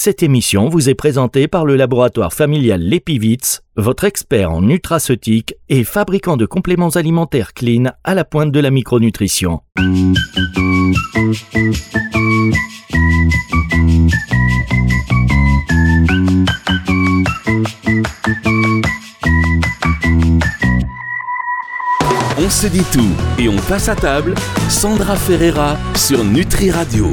Cette émission vous est présentée par le laboratoire familial Lépivitz, votre expert en nutraceutique et fabricant de compléments alimentaires clean à la pointe de la micronutrition. On se dit tout et on passe à table. Sandra Ferreira sur Nutri Radio.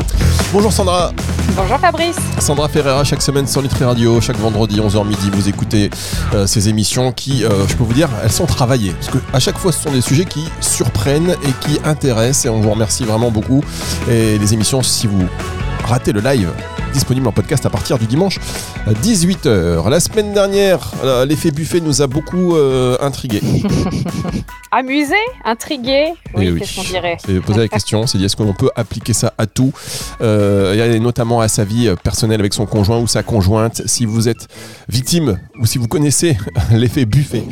Bonjour Sandra. Bonjour Fabrice. Sandra Ferreira, chaque semaine sur Nutri Radio, chaque vendredi 11h midi, vous écoutez euh, ces émissions qui, euh, je peux vous dire, elles sont travaillées. Parce que à chaque fois, ce sont des sujets qui surprennent et qui intéressent. Et on vous remercie vraiment beaucoup. Et les émissions, si vous ratez le live, disponible en podcast à partir du dimanche 18h. La semaine dernière, euh, l'effet buffet nous a beaucoup euh, intrigué. Amusé Intrigué Eh Oui, qu'est-ce qu'on dirait C'est poser la question, c'est dire est-ce qu'on peut appliquer ça à tout, euh, et notamment à sa vie personnelle avec son conjoint ou sa conjointe. Si vous êtes victime ou si vous connaissez l'effet buffet,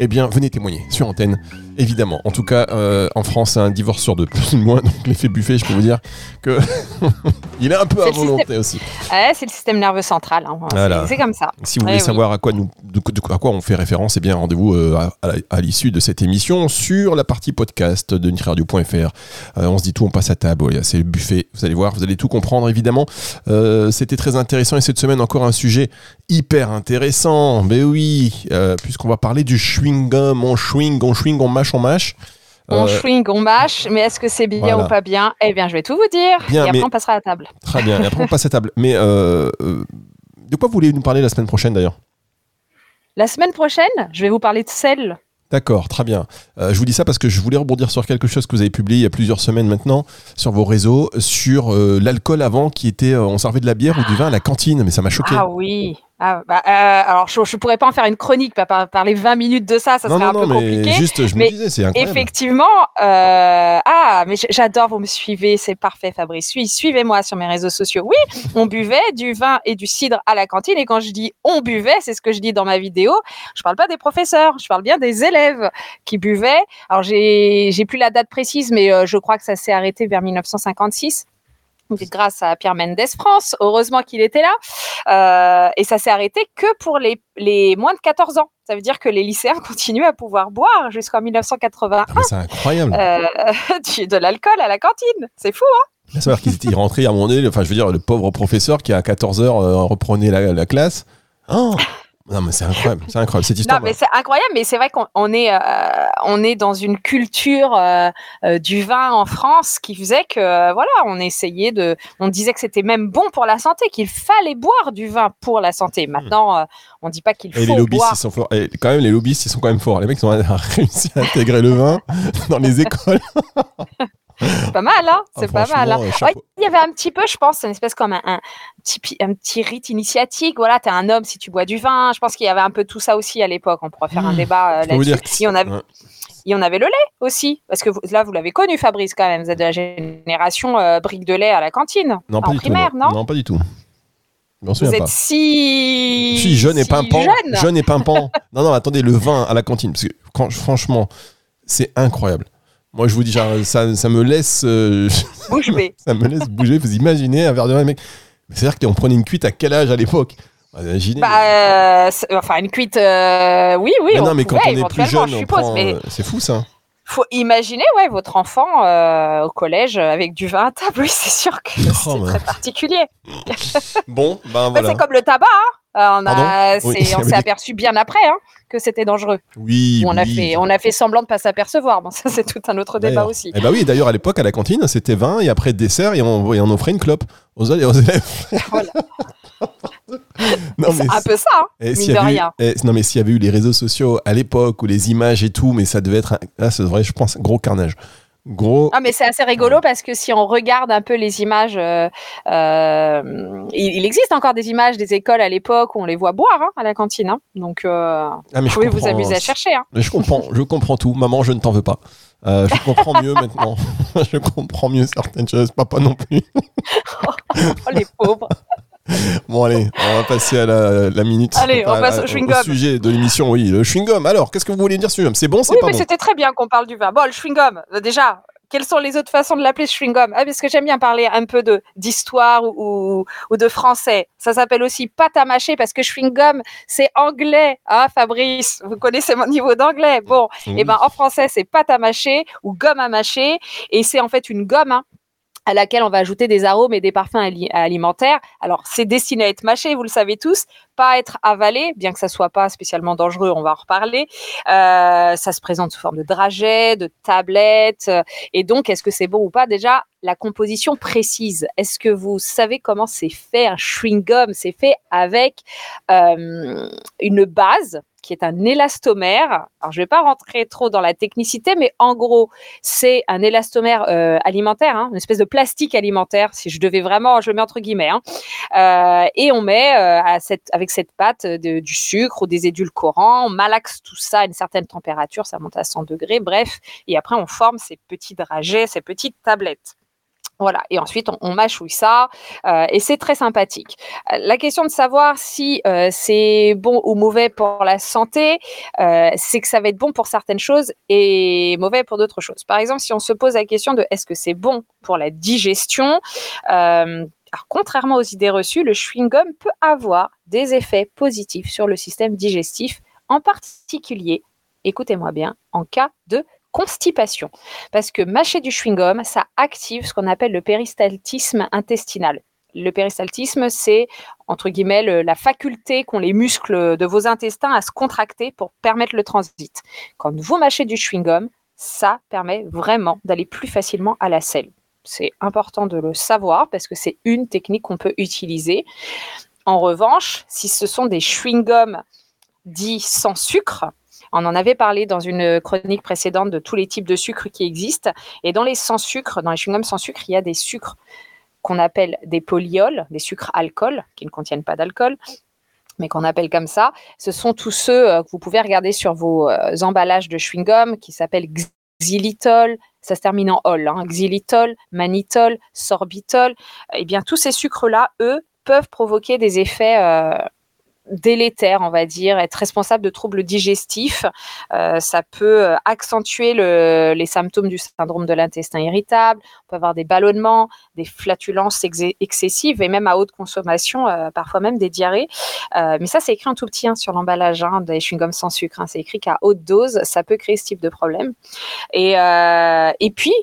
eh bien venez témoigner sur antenne. Évidemment. En tout cas, euh, en France, c'est un divorce sur deux, plus ou moins. Donc l'effet buffet, je peux vous dire que il est un peu à volonté système- aussi. Ouais, c'est le système nerveux central. hein. C'est- Voilà. C'est comme ça. Si vous voulez oui. savoir à quoi, nous, de, de- à quoi on fait référence, eh bien rendez-vous euh, à, à- à l'issue de cette émission sur la partie podcast de nutriradio.fr. Euh, on se dit tout, on passe à table. C'est le buffet. Vous allez voir, vous allez tout comprendre évidemment. Euh, C'était très intéressant et cette semaine encore un sujet hyper intéressant. Mais oui, puisqu'on va parler du chewing gum. On chewing, on chewing, on mâche, on mâche. On Euh, chewing, on mâche, mais est-ce que c'est bien voilà. ou pas bien? Eh bien, je vais tout vous dire. Bien, et après, mais- on passera à la table. Très bien. Et après, on passe à table. Mais euh, euh, de quoi vous voulez nous parler la semaine prochaine d'ailleurs? La semaine prochaine, je vais vous parler de sel. D'accord, très bien. Euh, je vous dis ça parce que je voulais rebondir sur quelque chose que vous avez publié il y a plusieurs semaines maintenant sur vos réseaux, sur euh, l'alcool avant qui était, euh, on servait de la bière ou du vin à la cantine, mais ça m'a choqué. Ah oui. Ah, bah, euh, alors, je ne pourrais pas en faire une chronique, pas par- parler 20 minutes de ça, ça non, serait non, un non, peu mais compliqué. juste, je me mais disais, c'est incroyable. Effectivement, euh, ah, mais j'adore, vous me suivez, c'est parfait, Fabrice. Oui, suivez-moi sur mes réseaux sociaux. Oui, on buvait du vin et du cidre à la cantine, et quand je dis on buvait, c'est ce que je dis dans ma vidéo. Je parle pas des professeurs, je parle bien des élèves qui buvaient. Alors j'ai, j'ai plus la date précise, mais euh, je crois que ça s'est arrêté vers 1956. Grâce à Pierre Mendès France, heureusement qu'il était là. Euh, et ça s'est arrêté que pour les, les moins de 14 ans. Ça veut dire que les lycéens continuent à pouvoir boire jusqu'en 1981 Ah, c'est incroyable. euh, de l'alcool à la cantine. C'est fou, hein À savoir qu'ils étaient rentrés à moment donné, enfin, je veux dire, le pauvre professeur qui à 14h reprenait la, la classe. Oh non, mais c'est incroyable, c'est incroyable. Cette histoire. Non, mais c'est incroyable, mais c'est vrai qu'on on est, euh, on est dans une culture euh, euh, du vin en France qui faisait que, voilà, on essayait de, on disait que c'était même bon pour la santé, qu'il fallait boire du vin pour la santé. Maintenant, euh, on dit pas qu'il Et faut les lobbyistes, boire. ils sont forts. Et quand même, les lobbyistes, ils sont quand même forts. Les mecs, ils ont réussi à intégrer le vin dans les écoles. C'est pas mal, hein C'est pas mal. hein. Ouais. Il y avait un petit peu, je pense, une espèce comme un, un petit, pi- un petit rite initiatique. Voilà, t'es un homme si tu bois du vin. Je pense qu'il y avait un peu tout ça aussi à l'époque. On pourrait faire un débat euh, là-dessus. Et on avait, Ouais. et on avait le lait aussi. Parce que vous- là, vous l'avez connu, Fabrice, quand même. Vous êtes de la génération euh, brique de lait à la cantine. Non, pas en du primaire, tout. non, Non, pas du tout. Vous êtes pas. si. Si, jeune et si pimpant. jeune. Jeune et pimpant. non, non, attendez, le vin à la cantine. Parce que, quand- franchement, c'est incroyable. Moi, je vous dis, genre, ça, ça me laisse. euh, Bouche bée. ça me laisse bouger. Vous imaginez un verre de vin, mec. C'est-à-dire qu'on prenait une cuite à quel âge à l'époque? Imaginez. Bah, euh, c'est- enfin, une cuite. euh, oui, oui. mais on non, mais quand on est plus jeune, je on prend, mais euh, c'est fou ça. faut imaginer, ouais, votre enfant euh, au collège avec du vin à table. Oui, c'est sûr que Oh, c'est bah. très particulier. Bon, ben Ouais, voilà. C'est comme le tabac. hein. Euh, on a- Oui, s'est aperçu bien après hein, que c'était dangereux. Oui, on, a oui. fait, on a fait semblant de pas s'apercevoir. Bon, ça, c'est tout un autre débat aussi. Eh bah oui, d'ailleurs à l'époque à la cantine c'était vin et après dessert et on, et on offrait une clope aux, aux élèves. Voilà. non, C'est mais un peu ça, hein, Eh, mine de avait eu- rien. eh, non mais s'il y avait eu les réseaux sociaux à l'époque ou les images et tout, mais ça devait être un- là, ça devrait, je pense, un gros carnage, gros. Ah, mais c'est assez rigolo parce que si on regarde un peu les images, euh, euh, il, il existe encore des images des écoles à l'époque où on les voit boire hein, à la cantine. hein. Donc, euh, Ah, vous pouvez vous amuser à chercher. hein. Mais je comprends, je comprends tout. Maman, je ne t'en veux pas. Je comprends mieux maintenant. je comprends mieux certaines choses. Papa non plus. Oh, les pauvres. Bon allez, on va passer à la, la minute. Allez, on passe au chewing-gum. sujet de l'émission, oui, le chewing-gum. Alors, qu'est-ce que vous voulez dire chewing-gum? C'est bon, c'est Oui, pas mais bon? c'était très bien qu'on parle du vin. Bon, le chewing-gum, déjà, quelles sont les autres façons de l'appeler chewing-gum? Ah, Parce que j'aime bien parler un peu de d'histoire ou, ou, de français. Ça s'appelle aussi pâte à mâcher parce que chewing-gum, c'est anglais. Ah, Fabrice, vous connaissez mon niveau d'anglais. Bon, et eh ben en français, c'est pâte à mâcher ou gomme à mâcher. Et c'est en fait une gomme hein, à laquelle on va ajouter des arômes et des parfums alimentaires. Alors, c'est destiné à être mâché, vous le savez tous, pas à être avalé, bien que ça soit pas spécialement dangereux, on va en reparler. Euh, ça se présente sous forme de dragées, de tablettes. et donc, est-ce que c'est bon ou pas? Déjà, la composition précise. Est-ce que vous savez comment c'est fait un chewing-gum? C'est fait avec euh, une base qui est un élastomère. Alors, je ne vais pas rentrer trop dans la technicité, mais en gros, c'est un élastomère euh, alimentaire, hein, une espèce de plastique alimentaire, si je devais vraiment, je le mets entre guillemets. Hein. Euh, et on met euh, avec cette pâte du sucre ou des édulcorants, on malaxe tout ça à une certaine température, ça monte à 100 degrés, bref. Et après, on forme ces petits dragées, ces petites tablettes. Voilà, et ensuite on, mâchouille ça, euh, et c'est très sympathique. Euh, la question de savoir si euh, c'est bon ou mauvais pour la santé, c'est que ça va être bon pour certaines choses et mauvais pour d'autres choses. Par exemple, si on se pose la question de est-ce que c'est bon pour la digestion, alors, contrairement aux idées reçues, le chewing-gum peut avoir des effets positifs sur le système digestif, en particulier, écoutez-moi bien, en cas de constipation. Parce que mâcher du chewing-gum, ça active ce qu'on appelle le péristaltisme intestinal. Le péristaltisme, c'est entre guillemets la faculté qu'ont les muscles de vos intestins à se contracter pour permettre le transit. Quand vous mâchez du chewing-gum, ça permet vraiment d'aller plus facilement à la selle. C'est important de le savoir parce que c'est une technique qu'on peut utiliser. En revanche, si ce sont des chewing-gums dits sans sucre, on en avait parlé dans une chronique précédente de tous les types de sucres qui existent. Et dans les sans sucre, dans les chewing-gums sans sucre, il y a des sucres qu'on appelle des polyols, des sucres alcool, qui ne contiennent pas d'alcool, mais qu'on appelle comme ça. Ce sont tous ceux euh, que vous pouvez regarder sur vos euh, emballages de chewing-gum qui s'appellent xylitol, ça se termine en ol, hein, xylitol, mannitol, sorbitol. Eh bien, tous ces sucres-là, eux, peuvent provoquer des effets euh, délétère, on va dire, être responsable de troubles digestifs. Euh, ça peut euh, accentuer les symptômes du syndrome de l'intestin irritable. On peut avoir des ballonnements, des flatulences excessives et même à haute consommation, euh, parfois même des diarrhées. mais ça, c'est écrit en tout petit hein, sur l'emballage hein, des chewing-gums sans sucre. Hein. C'est écrit qu'à haute dose, ça peut créer ce type de problème. Et, et puis,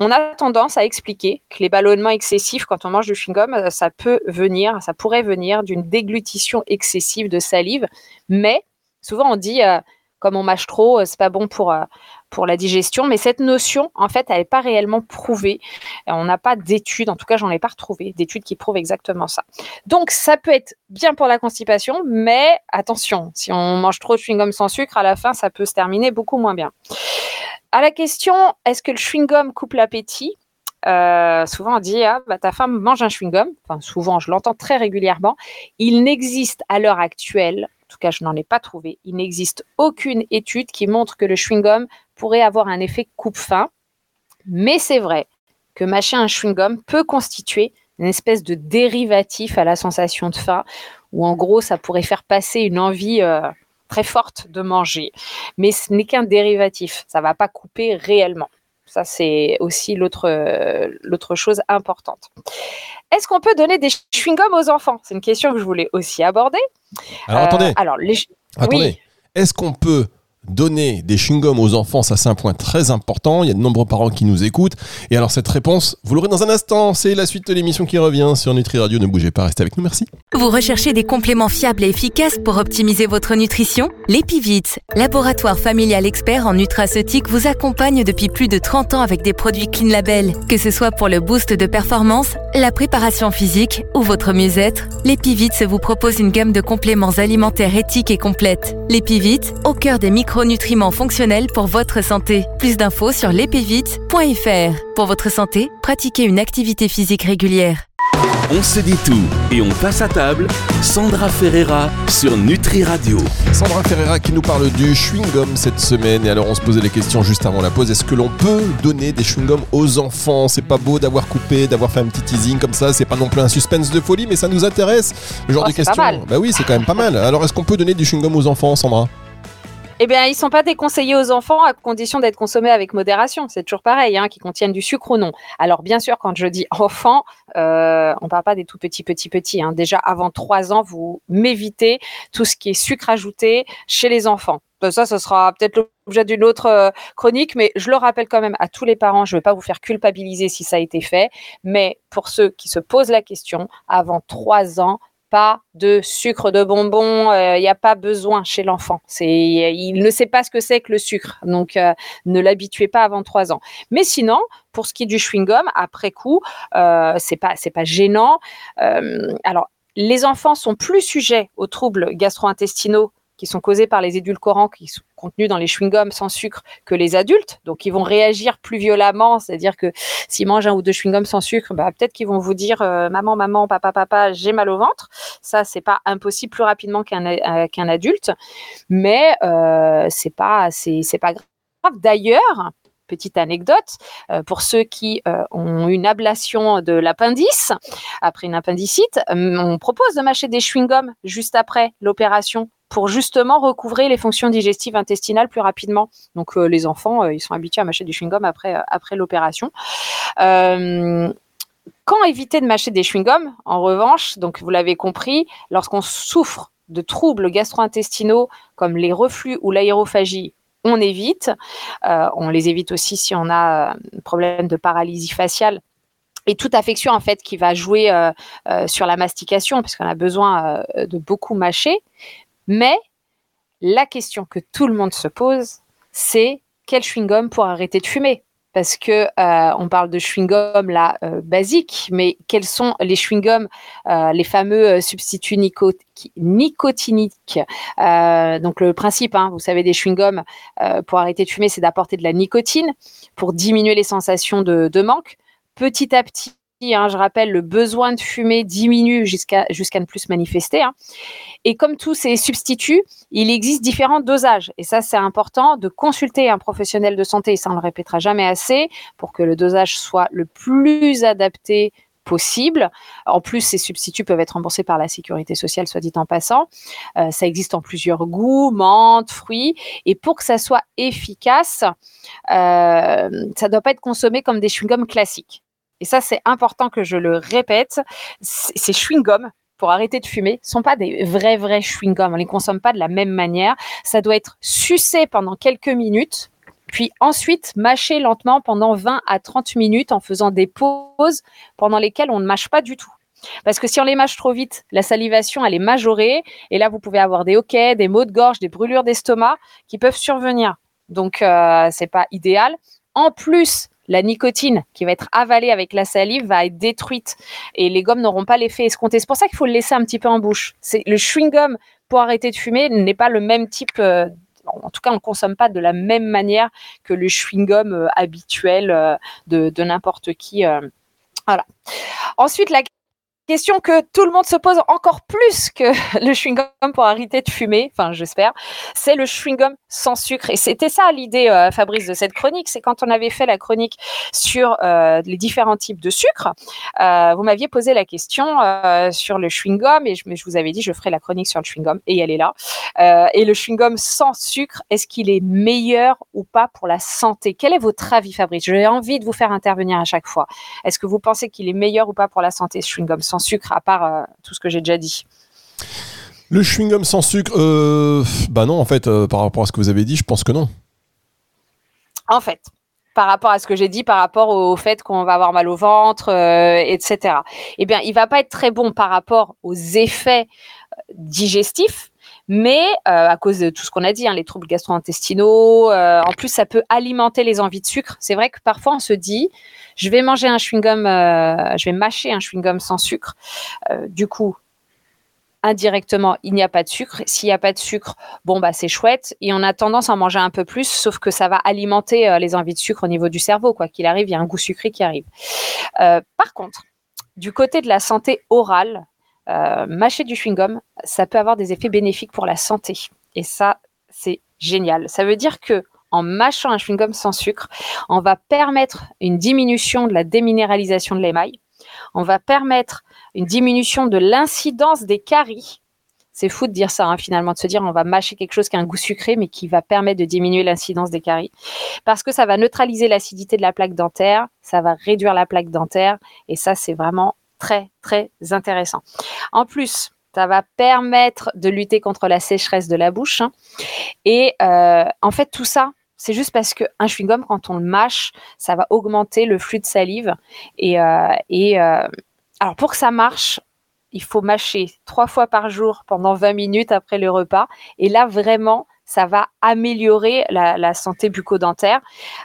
on a tendance à expliquer que les ballonnements excessifs quand on mange du chewing-gum, euh, ça peut venir, ça pourrait venir d'une déglutition excessive de salive, mais souvent on dit euh, comme on mâche trop, euh, c'est pas bon pour pour la digestion, mais cette notion, en fait, elle n'est pas réellement prouvée. On n'a pas d'études, en tout cas, j'en ai pas retrouvé d'études qui prouvent exactement ça. Donc, ça peut être bien pour la constipation, mais attention, si on mange trop de chewing-gum sans sucre, à la fin, ça peut se terminer beaucoup moins bien. À la question, est-ce que le chewing-gum coupe l'appétit? Euh, souvent on dit ah, bah, ta femme mange un chewing-gum. Enfin, souvent, je l'entends très régulièrement. Il n'existe à l'heure actuelle, en tout cas, je n'en ai pas trouvé, il n'existe aucune étude qui montre que le chewing-gum pourrait avoir un effet coupe-faim. Mais c'est vrai que mâcher un chewing-gum peut constituer une espèce de dérivatif à la sensation de faim, où en gros, ça pourrait faire passer une envie euh, très forte de manger. Mais ce n'est qu'un dérivatif, ça ne va pas couper réellement. Ça, c'est aussi l'autre, l'autre chose importante. Est-ce qu'on peut donner des chewing-gums aux enfants? C'est une question que je voulais aussi aborder. Alors, attendez. Euh, alors, les... attendez. Est-ce qu'on peut donner des chewing-gums aux enfants, ça c'est un point très important. Il y a de nombreux parents qui nous écoutent. Et alors cette réponse, vous l'aurez dans un instant. C'est la suite de l'émission qui revient sur Nutri Radio. Ne bougez pas, restez avec nous. Merci. Vous recherchez des compléments fiables et efficaces pour optimiser votre nutrition? L'Epivit, laboratoire familial expert en nutraceutique, vous accompagne depuis plus de 30 ans avec des produits Clean Label. Que ce soit pour le boost de performance, la préparation physique ou votre mieux-être, l'Epivit vous propose une gamme de compléments alimentaires éthiques et complètes. L'Epivit, au cœur des micro nutriments fonctionnels pour votre santé. Plus d'infos sur l'épivite.fr. Pour votre santé, pratiquez une activité physique régulière. On se dit tout et on passe à table. Sandra Ferreira sur Nutri Radio. Sandra Ferreira qui nous parle du chewing-gum cette semaine. Et alors on se posait les questions juste avant la pause. Est-ce que l'on peut donner des chewing-gums aux enfants? C'est pas beau d'avoir coupé, d'avoir fait un petit teasing comme ça. C'est pas non plus un suspense de folie, mais ça nous intéresse. Le genre oh, de questions. Bah oui, c'est quand même pas mal. Alors est-ce qu'on peut donner du chewing-gum aux enfants, Sandra? Eh bien, ils sont pas déconseillés aux enfants à condition d'être consommés avec modération. C'est toujours pareil, hein, qu'ils contiennent du sucre ou non. Alors, bien sûr, quand je dis enfant, euh, on parle pas des tout petits, petits, petits. Hein. Déjà, avant trois ans, vous m'évitez tout ce qui est sucre ajouté chez les enfants. Ben, ça, ce sera peut-être l'objet d'une autre euh, chronique, mais je le rappelle quand même à tous les parents, je ne vais pas vous faire culpabiliser si ça a été fait, mais pour ceux qui se posent la question, avant trois ans, pas de sucre de bonbon, il euh, n'y a pas besoin chez l'enfant. C'est, il ne sait pas ce que c'est que le sucre, donc euh, ne l'habituez pas avant trois ans. Mais sinon, pour ce qui est du chewing gum, après coup, euh, c'est pas c'est pas gênant. alors, les enfants sont plus sujets aux troubles gastro-intestinaux qui sont causés par les édulcorants qui sont contenus dans les chewing-gums sans sucre que les adultes. Donc, ils vont réagir plus violemment. C'est-à-dire que s'ils mangent un ou deux chewing-gums sans sucre, bah, peut-être qu'ils vont vous dire euh, maman, maman, papa, papa, j'ai mal au ventre. Ça, c'est pas impossible plus rapidement qu'un euh, adulte, mais euh, c'est pas pas grave. D'ailleurs, petite anecdote, pour ceux qui ont une ablation de l'appendice, après une appendicite, on propose de mâcher des chewing-gums juste après l'opération pour justement recouvrer les fonctions digestives intestinales plus rapidement. Donc euh, les enfants, euh, ils sont habitués à mâcher du chewing-gum après, euh, l'opération. quand éviter de mâcher des chewing-gums En revanche, donc vous l'avez compris, lorsqu'on souffre de troubles gastro-intestinaux comme les reflux ou l'aérophagie, on évite. on les évite aussi si on a un problème de paralysie faciale et toute affection en fait qui va jouer sur la mastication, puisqu'on a besoin de beaucoup mâcher. Mais la question que tout le monde se pose, c'est quel chewing-gum pour arrêter de fumer? Parce que euh, on parle de chewing-gum là euh, basique, mais quels sont les chewing-gums, euh, les fameux substituts nicotiniques? Donc le principe, hein, vous savez, des chewing-gums pour arrêter de fumer, c'est d'apporter de la nicotine pour diminuer les sensations de, de manque. Petit à petit, Hein, je rappelle, le besoin de fumer diminue jusqu'à ne plus se manifester. Hein. Et comme tous ces substituts, il existe différents dosages. Et ça, c'est important de consulter un professionnel de santé, ça on le répétera jamais assez, pour que le dosage soit le plus adapté possible. En plus, ces substituts peuvent être remboursés par la sécurité sociale, soit dit en passant. Euh, ça existe en plusieurs goûts, menthe, fruits. Et pour que ça soit efficace, euh, ça ne doit pas être consommé comme des chewing-gums classiques et ça c'est important que je le répète, ces chewing-gums pour arrêter de fumer sont pas des vrais vrais chewing-gums, on les consomme pas de la même manière, ça doit être sucé pendant quelques minutes puis ensuite mâché lentement pendant 20 à 30 minutes en faisant des pauses pendant lesquelles on ne mâche pas du tout. Parce que si on les mâche trop vite, la salivation, elle est majorée. Et là, vous pouvez avoir des hoquets, des maux de gorge, des brûlures d'estomac qui peuvent survenir. Donc, euh, c'est pas idéal. En plus, la nicotine qui va être avalée avec la salive va être détruite et les gommes n'auront pas l'effet escompté. C'est pour ça qu'il faut le laisser un petit peu en bouche. C'est le chewing gum pour arrêter de fumer n'est pas le même type. Euh, en tout cas, on ne consomme pas de la même manière que le chewing gum euh, habituel euh, de, de n'importe qui. voilà. Ensuite, la question que tout le monde se pose encore plus que le chewing-gum pour arrêter de fumer, enfin j'espère, c'est le chewing-gum sans sucre. Et c'était ça l'idée, euh, Fabrice, de cette chronique. C'est quand on avait fait la chronique sur euh, les différents types de sucre, euh, vous m'aviez posé la question sur le chewing-gum et je, vous avais dit je ferai la chronique sur le chewing-gum et elle est là. et le chewing-gum sans sucre, est-ce qu'il est meilleur ou pas pour la santé? Quel est votre avis, Fabrice? J'ai envie de vous faire intervenir à chaque fois. Est-ce que vous pensez qu'il est meilleur ou pas pour la santé, ce chewing-gum sans sucre, à part euh, tout ce que j'ai déjà dit Le chewing-gum sans sucre, euh, bah non, en fait, euh, par rapport à ce que vous avez dit, je pense que non. En fait, par rapport à ce que j'ai dit, par rapport au fait qu'on va avoir mal au ventre, etc. Eh bien, il va pas être très bon par rapport aux effets digestifs, mais à cause de tout ce qu'on a dit, hein, les troubles gastro-intestinaux, en plus ça peut alimenter les envies de sucre. C'est vrai que parfois on se dit, je vais manger un chewing-gum, euh, je vais mâcher un chewing-gum sans sucre. Euh, du coup, indirectement, il n'y a pas de sucre. S'il n'y a pas de sucre, bon, bah, c'est chouette. Et on a tendance à en manger un peu plus, sauf que ça va alimenter euh, les envies de sucre au niveau du cerveau. Quoi qu'il arrive, il y a un goût sucré qui arrive. par contre, du côté de la santé orale, mâcher du chewing-gum, ça peut avoir des effets bénéfiques pour la santé. Et ça, c'est génial. Ça veut dire que en mâchant un chewing-gum sans sucre, on va permettre une diminution de la déminéralisation de l'émail, on va permettre une diminution de l'incidence des caries. C'est fou de dire ça, hein, finalement, de se dire on va mâcher quelque chose qui a un goût sucré, mais qui va permettre de diminuer l'incidence des caries. Parce que ça va neutraliser l'acidité de la plaque dentaire, ça va réduire la plaque dentaire, et ça, c'est vraiment très, très intéressant. En plus, ça va permettre de lutter contre la sécheresse de la bouche. hein. Et euh, en fait, tout ça, c'est juste parce qu'un chewing-gum, quand on le mâche, ça va augmenter le flux de salive. Et, euh, euh, alors, pour que ça marche, il faut mâcher trois fois par jour pendant 20 minutes après le repas. Et là, vraiment, ça va améliorer la, la santé bucco-dentaire.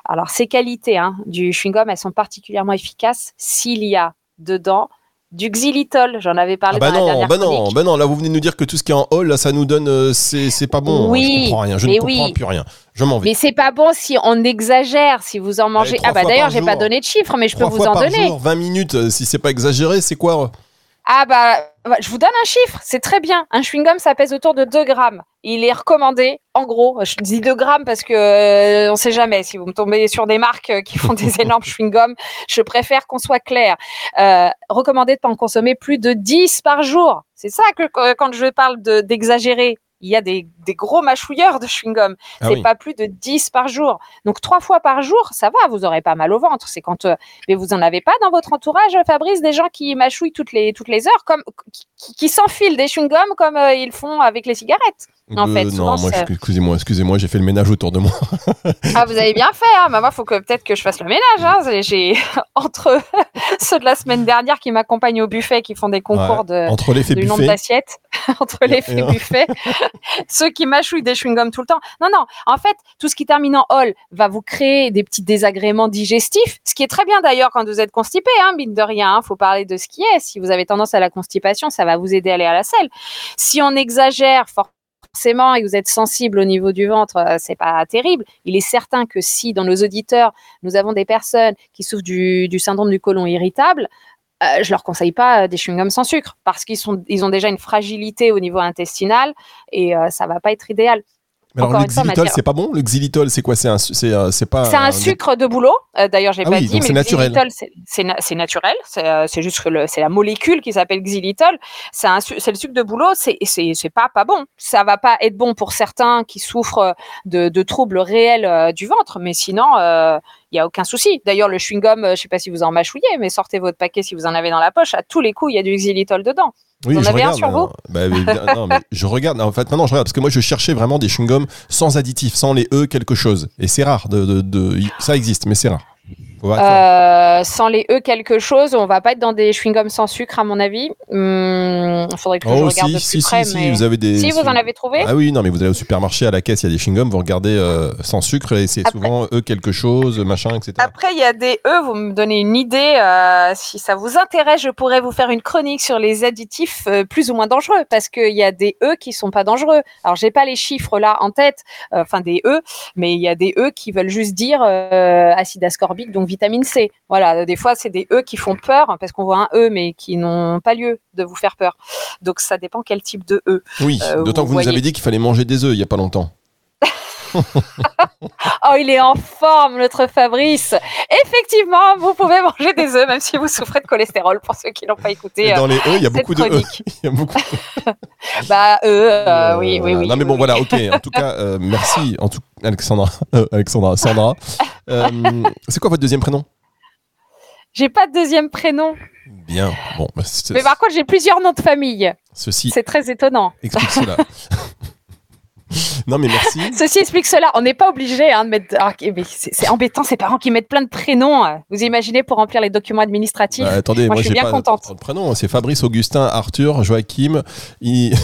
Alors, ces qualités hein, du chewing-gum, elles sont particulièrement efficaces s'il y a dedans du xylitol. J'en avais parlé Ah bah dans la non, dernière bah non, bah non, là vous venez nous dire que tout ce qui est en hall, là ça nous donne, euh, c'est pas bon. Oui, je comprends rien, je ne comprends oui. plus rien. Je m'en vais. Mais c'est pas bon si on exagère, si vous en mangez. trois Ah bah d'ailleurs, j'ai pas donné de chiffres, mais je peux vous en par donner. jour, 20 minutes, euh, si c'est pas exagéré, c'est quoi Ah bah, bah, je vous donne un chiffre, c'est très bien. Un chewing-gum, ça pèse autour de 2 grammes. Il est recommandé, en gros, je dis 2 grammes parce que euh, on sait jamais. Si vous me tombez sur des marques euh, qui font des énormes chewing-gums, je préfère qu'on soit clair. Euh, recommandé de pas en consommer plus de 10 par jour. C'est ça que que- quand je parle de- d'exagérer, il y a des, des gros mâchouilleurs de chewing-gum. Ah c'est oui. pas plus de 10 par jour. Donc trois fois par jour, ça va, vous aurez pas mal au ventre. C'est quand euh, mais vous en avez pas dans votre entourage, Fabrice, des gens qui mâchouillent toutes les toutes les heures, comme qui, qui s'enfilent des chewing-gums comme euh, ils font avec les cigarettes? En Euh, fait, non, souvent, excusez-moi, excusez-moi, j'ai fait le ménage autour de moi. Ah, vous avez bien fait. Hein. Bah, moi, faut que peut-être que je fasse le ménage. Hein. J'ai entre ceux de la semaine dernière qui m'accompagnent au buffet, qui font des concours de Entre l'effet nombre buffet, d'assiettes entre Et- les faits et- buffets, ceux qui mâchouillent des chewing-gums tout le temps. Non, non, en fait, tout ce qui termine en hall va vous créer des petits désagréments digestifs, ce qui est très bien d'ailleurs quand vous êtes constipé, hein, mine de rien, hein, faut parler de ce qui est. Si vous avez tendance à la constipation, ça va vous aider à aller à la selle. Si on exagère forcément et que vous êtes sensible au niveau du ventre, euh, c'est pas terrible. Il est certain que si dans nos auditeurs, nous avons des personnes qui souffrent du, syndrome du côlon irritable, euh, je leur conseille pas euh, des chewing-gums sans sucre parce qu'ils ont déjà une fragilité au niveau intestinal et euh, ça va pas être idéal. Mais alors le xylitol, c'est pas bon? Le xylitol, c'est quoi? C'est un, c'est, euh, c'est pas. C'est un sucre de boulot. Euh, D'ailleurs, j'ai Ah pas oui, dit, donc mais c'est le naturel. xylitol, c'est- c'est na- c'est naturel. C'est euh, juste que c'est la molécule qui s'appelle xylitol. C'est un su- c'est le sucre de boulot. C'est c'est c'est pas pas bon. Ça va pas être bon pour certains qui souffrent de, de troubles réels euh, du ventre, mais sinon. Il y a aucun souci. D'ailleurs, le chewing-gum, euh, je sais pas si vous en mâchouillez, mais sortez votre paquet si vous en avez dans la poche. À tous les coups, il y a du xylitol dedans. Oui, Vous en je avez un sur vous bah, évidemment, non, mais je regarde. En fait, maintenant, je regarde parce que moi, je cherchais vraiment des chewing-gums sans additifs, sans les E quelque chose. Et c'est rare. De, de, de- ça existe, mais c'est rare. Euh, sans les E quelque chose, on va pas être dans des chewing-gums sans sucre à mon avis. Il faudrait que je oh, regarde si, de si, plus si, près. si, mais... vous avez des. Si vous en avez trouvé Ah oui, non, mais vous allez au supermarché, à la caisse, il y a des chewing-gums, vous regardez euh, sans sucre et c'est souvent E quelque chose, machin, etc. Après, il y a des E, vous me donnez une idée. euh, si ça vous intéresse, je pourrais vous faire une chronique sur les additifs euh, plus ou moins dangereux, parce qu'il y a des E qui sont pas dangereux. Alors, j'ai pas les chiffres là en tête, euh, enfin des E, mais il y a des E qui veulent juste dire euh, acide ascorbique, donc vitamine C. Voilà, des fois, c'est des E qui font peur, parce qu'on voit un E, mais qui n'ont pas lieu de vous faire peur. Donc, ça dépend quel type de E. Oui, euh, d'autant que vous nous avez dit qu'il fallait manger des œufs il y a pas longtemps. Oh, il est en forme, notre Fabrice. Effectivement, vous pouvez manger des œufs, même si vous souffrez de cholestérol, pour ceux qui n'ont pas écouté. Et euh, dans les E, il y a beaucoup de chronique. Il y a beaucoup Bah, eux, euh, Euh, oui, oui, oui. Non mais bon oui. voilà, ok. En tout cas, euh, merci, en tout Alexandra, Euh, Alexandra, Sandra. C'est quoi votre deuxième prénom? J'ai pas de deuxième prénom. Bien. Bon, bah, Mais par contre, j'ai plusieurs noms de famille. ceci C'est très étonnant. explique cela. Non mais merci. Ceci explique cela. On n'est pas obligé hein, de mettre. Ah, c'est embêtant, ces parents qui mettent plein de prénoms. euh. Vous imaginez pour remplir les documents administratifs Bah, attendez, Moi, moi, je suis bien pas contente. de prénom. C'est Fabrice, Augustin, Arthur, Joachim. Il-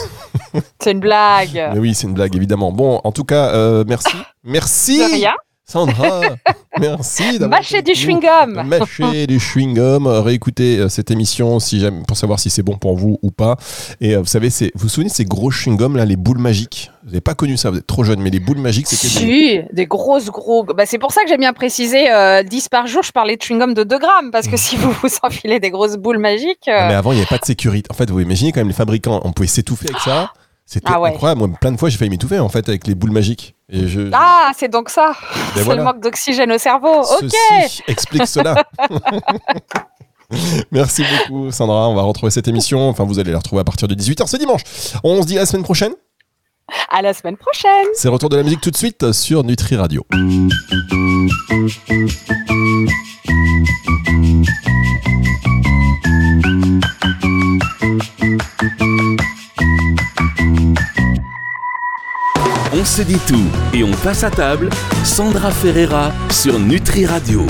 C'est une blague. Mais oui, c'est une blague évidemment. Bon, en tout cas, euh, merci, merci. De rien. Sandra, merci d'avoir Mâcher du chewing-gum. Mâcher du chewing-gum, euh, réécouter euh, cette émission si jamais, pour savoir si c'est bon pour vous ou pas. Et euh, vous savez, vous vous souvenez de ces gros chewing-gums là, les boules magiques? Vous n'avez pas connu ça, vous êtes trop jeune, mais les boules magiques, c'était des- Si, des grosses, gros. Bah, c'est pour ça que j'ai bien précisé euh, 10 par jour. Je parlais de chewing-gum de 2 grammes. Parce que si vous vous enfilez des grosses boules magiques. euh, Ah, Mais avant, il n'y avait pas de sécurité. En fait, vous imaginez quand même les fabricants, on pouvait s'étouffer avec ça. C'était Ah ouais. incroyable. Moi, plein de fois, j'ai failli m'étouffer en fait avec les boules magiques. Et je, Ah, c'est donc ça. Ben c'est voilà. le manque d'oxygène au cerveau. Ok. Explique cela. Merci beaucoup, Sandra. On va retrouver cette émission. Enfin, vous allez la retrouver à partir de 18h ce dimanche. On se dit à la semaine prochaine. À la semaine prochaine. C'est retour de la musique tout de suite sur Nutri Radio. On se dit tout et on passe à table. Sandra Ferreira sur Nutri Radio.